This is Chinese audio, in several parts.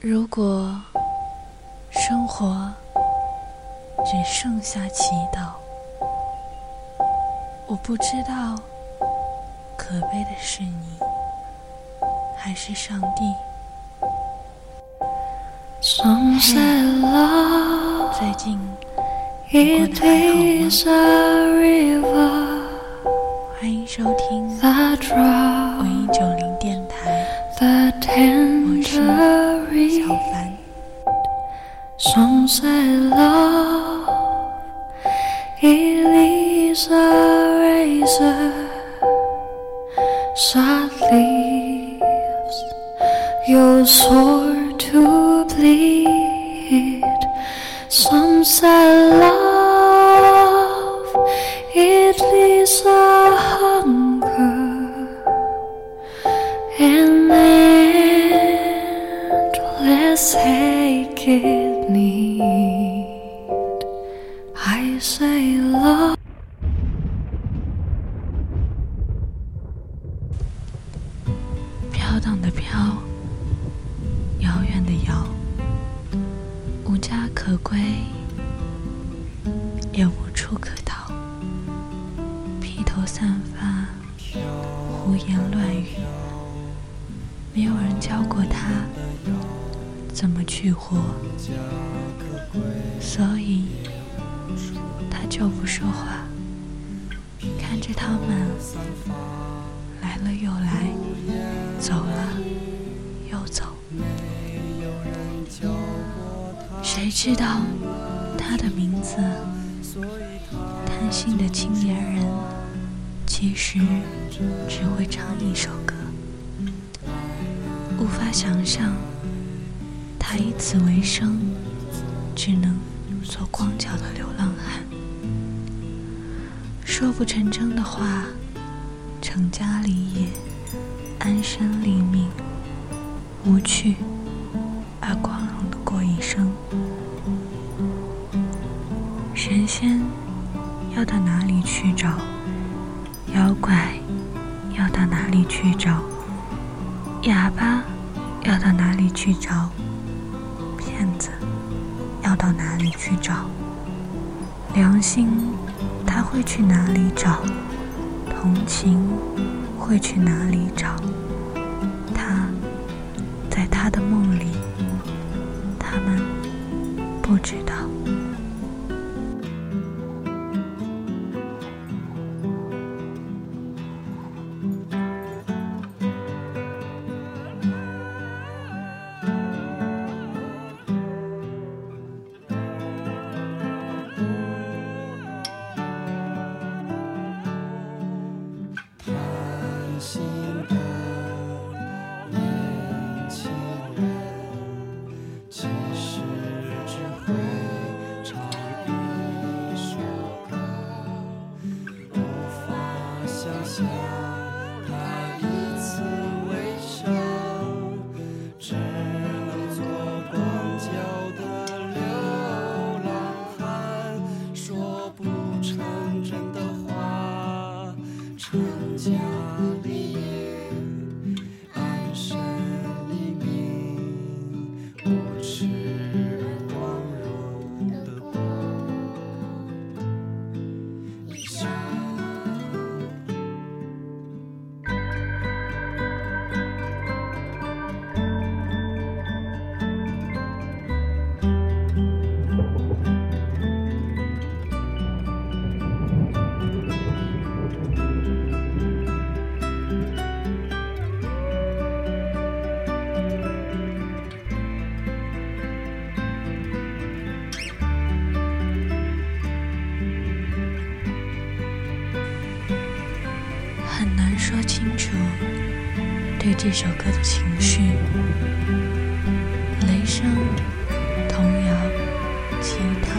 如果生活只剩下祈祷，我不知道可悲的是你，还是上帝。最近过得还好吗？欢迎收听小凡。Some say love is a razor, sad leaves your sword to bleed. Some say aching need. I say love. 怎么去活，所以他就不说话，看着他们来了又来，走了又走。谁知道他的名字？贪心的青年人，其实只会唱一首歌，无法想象他以此为生，只能做光脚的流浪汉。说不成真的话，成家立业，安身立命，无趣而光荣的过一生。神仙要到哪里去找？妖怪要到哪里去找？哑巴要到哪里去找？到哪里去找？良心他会去哪里找？同情会去哪里找？他在他的梦里，他们不知道。家。这首歌的情绪。雷声、童谣、吉他，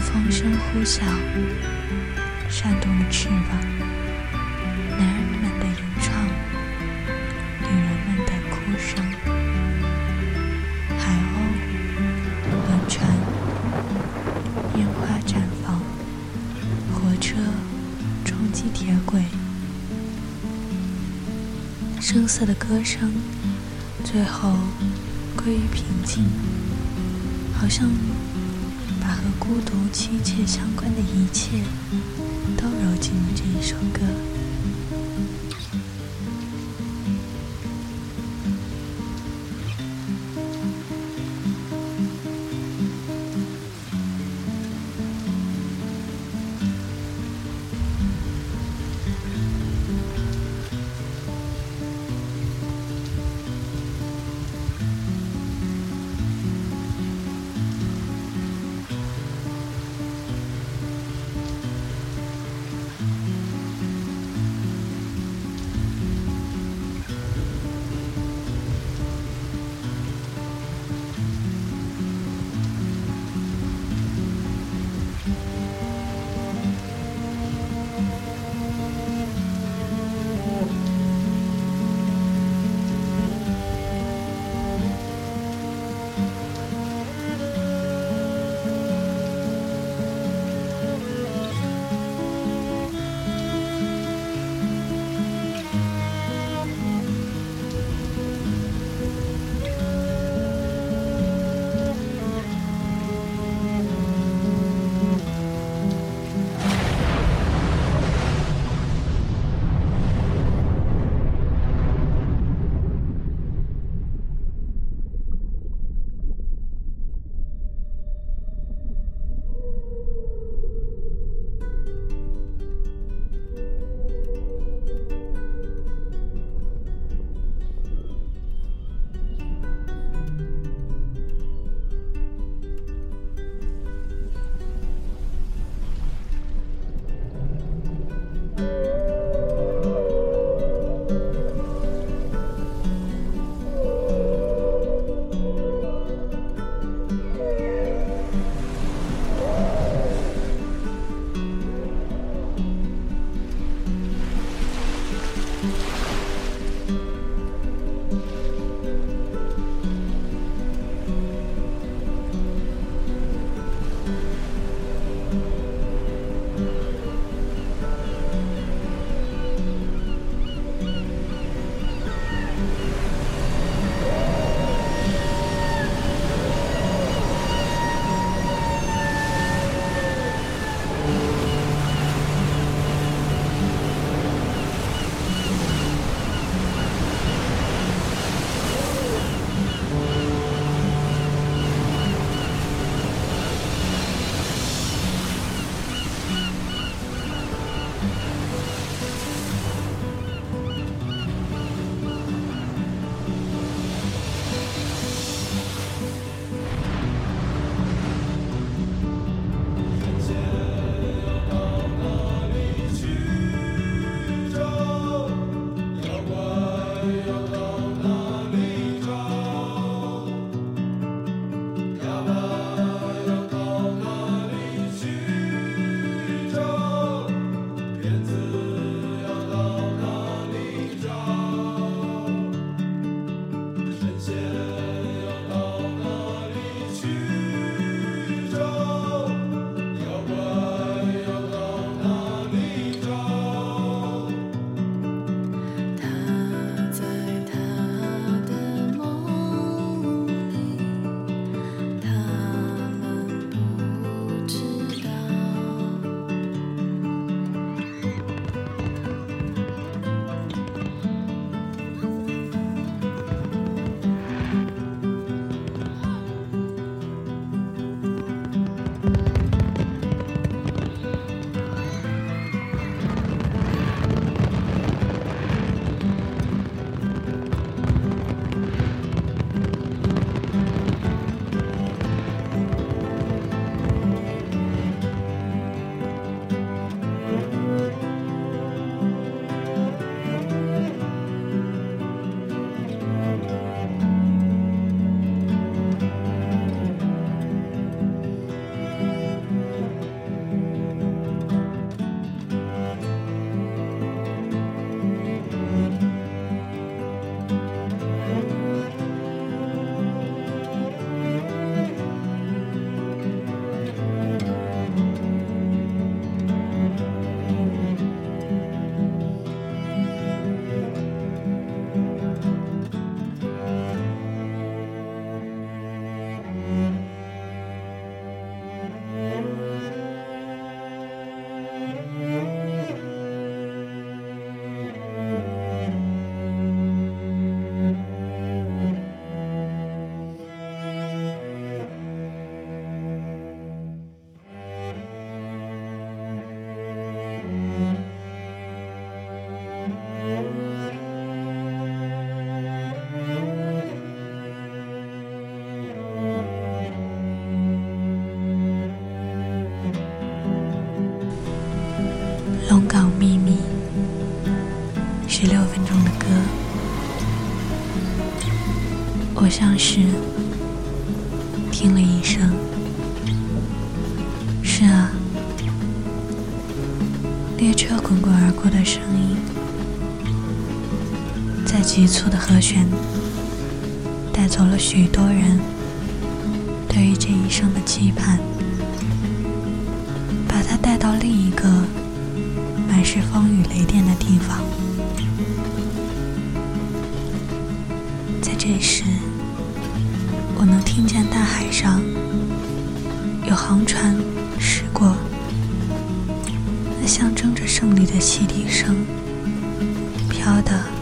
风声呼啸，扇动了翅膀。声色的歌声，最后归于平静，好像把和孤独妻妾相关的一切都揉进了这一首歌。像是听了一声。是啊，列车滚滚而过的声音，在急促的和弦带走了许多人对于这一生的期盼，把它带到另一个满是风雨雷电的地方。在这时，我能听见大海上有航船驶过，那象征着胜利的汽笛声，飘的。